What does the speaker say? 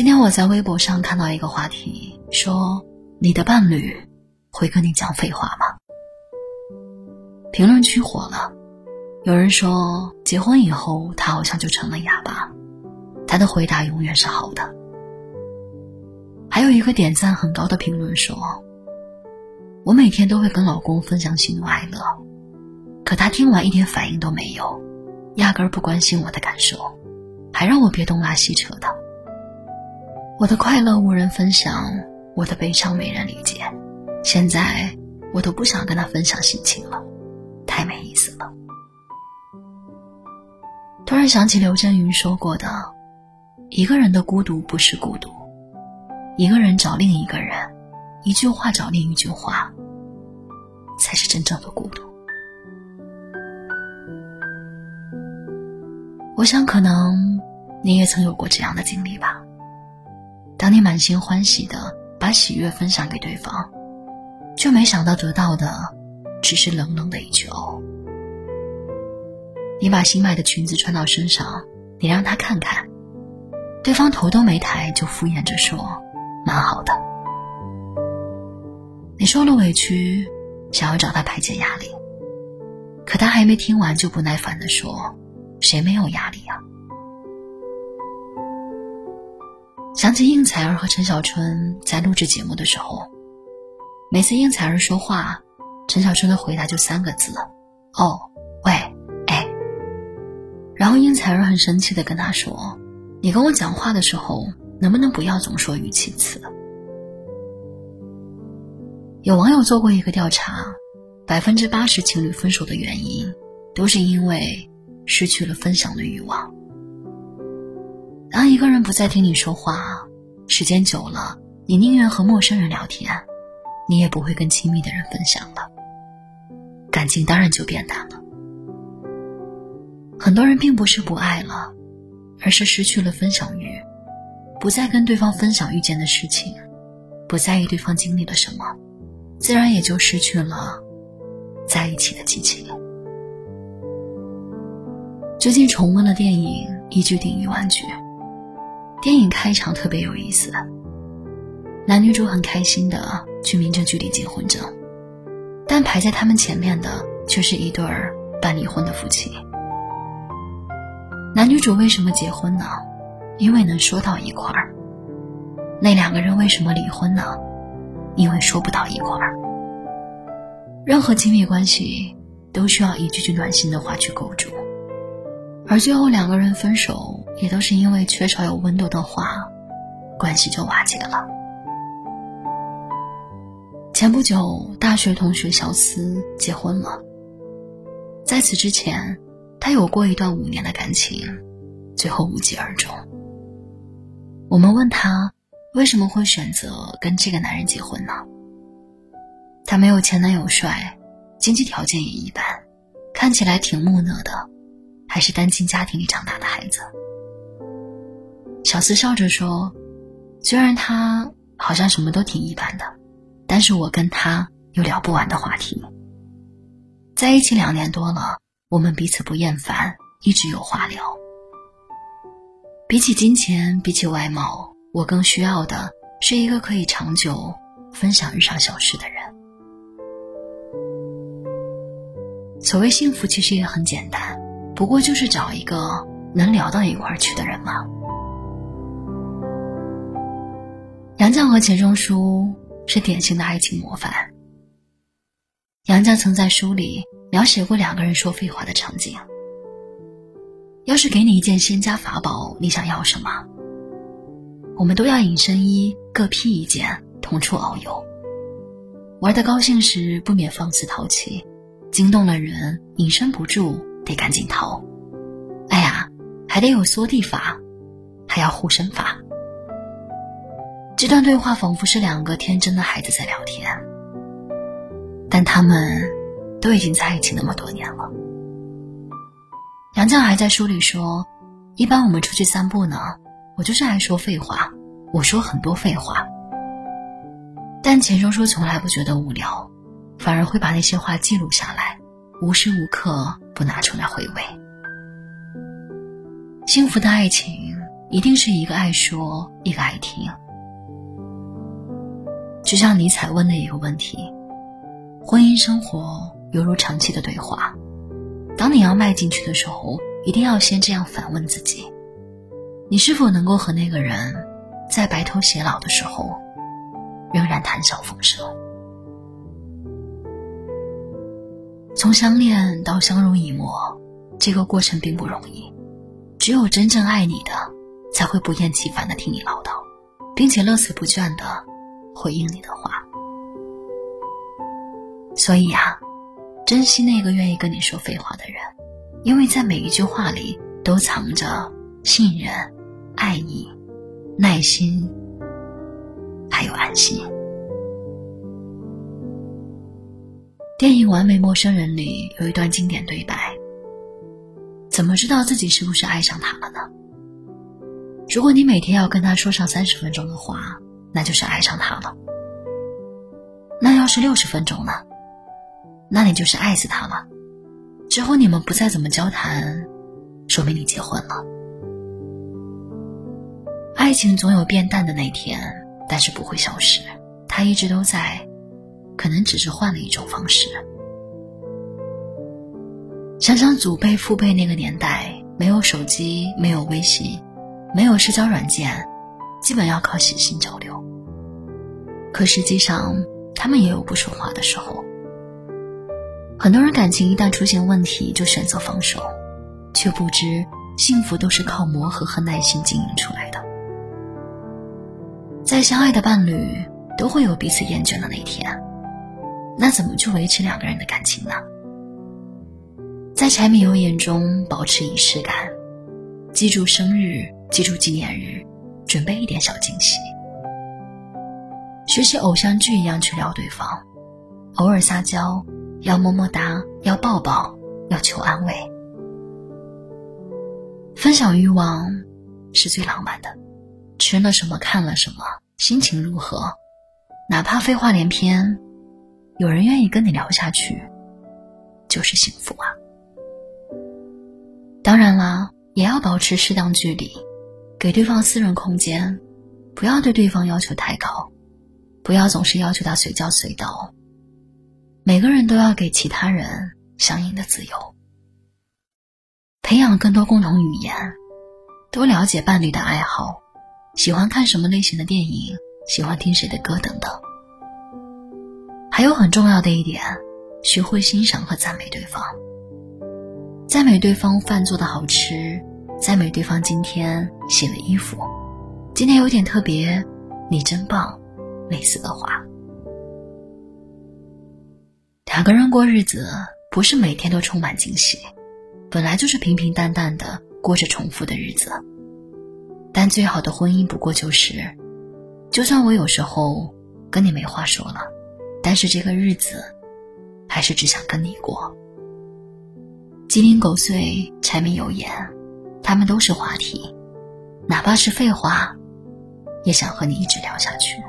今天我在微博上看到一个话题，说你的伴侣会跟你讲废话吗？评论区火了，有人说结婚以后他好像就成了哑巴，他的回答永远是好的。还有一个点赞很高的评论说，我每天都会跟老公分享喜怒哀乐，可他听完一点反应都没有，压根儿不关心我的感受，还让我别东拉西扯的。我的快乐无人分享，我的悲伤没人理解，现在我都不想跟他分享心情了，太没意思了。突然想起刘震云说过的：“一个人的孤独不是孤独，一个人找另一个人，一句话找另一句话，才是真正的孤独。”我想，可能你也曾有过这样的经历吧。当你满心欢喜的把喜悦分享给对方，却没想到得到的只是冷冷的一句“哦”。你把新买的裙子穿到身上，你让他看看，对方头都没抬就敷衍着说：“蛮好的。”你受了委屈，想要找他排解压力，可他还没听完就不耐烦的说：“谁没有压力啊？”想起应采儿和陈小春在录制节目的时候，每次应采儿说话，陈小春的回答就三个字：“哦，喂，哎。”然后应采儿很生气的跟他说：“你跟我讲话的时候，能不能不要总说语气词？”有网友做过一个调查，百分之八十情侣分手的原因，都是因为失去了分享的欲望。当一个人不再听你说话，时间久了，你宁愿和陌生人聊天，你也不会跟亲密的人分享了。感情当然就变淡了。很多人并不是不爱了，而是失去了分享欲，不再跟对方分享遇见的事情，不在意对方经历了什么，自然也就失去了在一起的激情。最近重温了电影《一句顶一万句》。电影开场特别有意思，男女主很开心的去民政局领结婚证，但排在他们前面的却是一对儿办离婚的夫妻。男女主为什么结婚呢？因为能说到一块儿。那两个人为什么离婚呢？因为说不到一块儿。任何亲密关系都需要一句句暖心的话去构筑。而最后两个人分手，也都是因为缺少有温度的话，关系就瓦解了。前不久，大学同学小思结婚了。在此之前，他有过一段五年的感情，最后无疾而终。我们问他为什么会选择跟这个男人结婚呢？他没有前男友帅，经济条件也一般，看起来挺木讷的。还是单亲家庭里长大的孩子，小四笑着说：“虽然他好像什么都挺一般的，但是我跟他有聊不完的话题。在一起两年多了，我们彼此不厌烦，一直有话聊。比起金钱，比起外貌，我更需要的是一个可以长久分享日常小事的人。所谓幸福，其实也很简单。”不过就是找一个能聊到一块儿去的人嘛。杨绛和钱钟书是典型的爱情模范。杨绛曾在书里描写过两个人说废话的场景。要是给你一件仙家法宝，你想要什么？我们都要隐身衣各披一件，同处遨游。玩的高兴时不免放肆淘气，惊动了人隐身不住。得赶紧逃！哎呀，还得有缩地法，还要护身法。这段对话仿佛是两个天真的孩子在聊天，但他们都已经在一起那么多年了。杨绛还在书里说：“一般我们出去散步呢，我就是爱说废话，我说很多废话。但钱钟书从来不觉得无聊，反而会把那些话记录下来。”无时无刻不拿出来回味。幸福的爱情一定是一个爱说，一个爱听。就像尼采问的一个问题：婚姻生活犹如长期的对话，当你要迈进去的时候，一定要先这样反问自己：你是否能够和那个人，在白头偕老的时候，仍然谈笑风生？从相恋到相濡以沫，这个过程并不容易。只有真正爱你的，才会不厌其烦的听你唠叨，并且乐此不倦的回应你的话。所以啊，珍惜那个愿意跟你说废话的人，因为在每一句话里都藏着信任、爱意、耐心，还有安心。电影《完美陌生人》里有一段经典对白：“怎么知道自己是不是爱上他了呢？如果你每天要跟他说上三十分钟的话，那就是爱上他了。那要是六十分钟呢？那你就是爱死他了。之后你们不再怎么交谈，说明你结婚了。爱情总有变淡的那天，但是不会消失，它一直都在。”可能只是换了一种方式。想想祖辈、父辈那个年代，没有手机，没有微信，没有社交软件，基本要靠写信交流。可实际上，他们也有不说话的时候。很多人感情一旦出现问题，就选择放手，却不知幸福都是靠磨合和耐心经营出来的。再相爱的伴侣，都会有彼此厌倦的那一天。那怎么去维持两个人的感情呢？在柴米油盐中保持仪式感，记住生日，记住纪念日，准备一点小惊喜。学习偶像剧一样去撩对方，偶尔撒娇，要么么哒，要抱抱，要求安慰。分享欲望是最浪漫的，吃了什么，看了什么，心情如何，哪怕废话连篇。有人愿意跟你聊下去，就是幸福啊。当然啦，也要保持适当距离，给对方私人空间，不要对对方要求太高，不要总是要求他随叫随到。每个人都要给其他人相应的自由，培养更多共同语言，多了解伴侣的爱好，喜欢看什么类型的电影，喜欢听谁的歌等等。还有很重要的一点，学会欣赏和赞美对方。赞美对方饭做的好吃，赞美对方今天洗了衣服，今天有点特别，你真棒，类似的话。两个人过日子，不是每天都充满惊喜，本来就是平平淡淡的过着重复的日子。但最好的婚姻不过就是，就算我有时候跟你没话说了。但是这个日子，还是只想跟你过。鸡零狗碎、柴米油盐，他们都是话题，哪怕是废话，也想和你一直聊下去。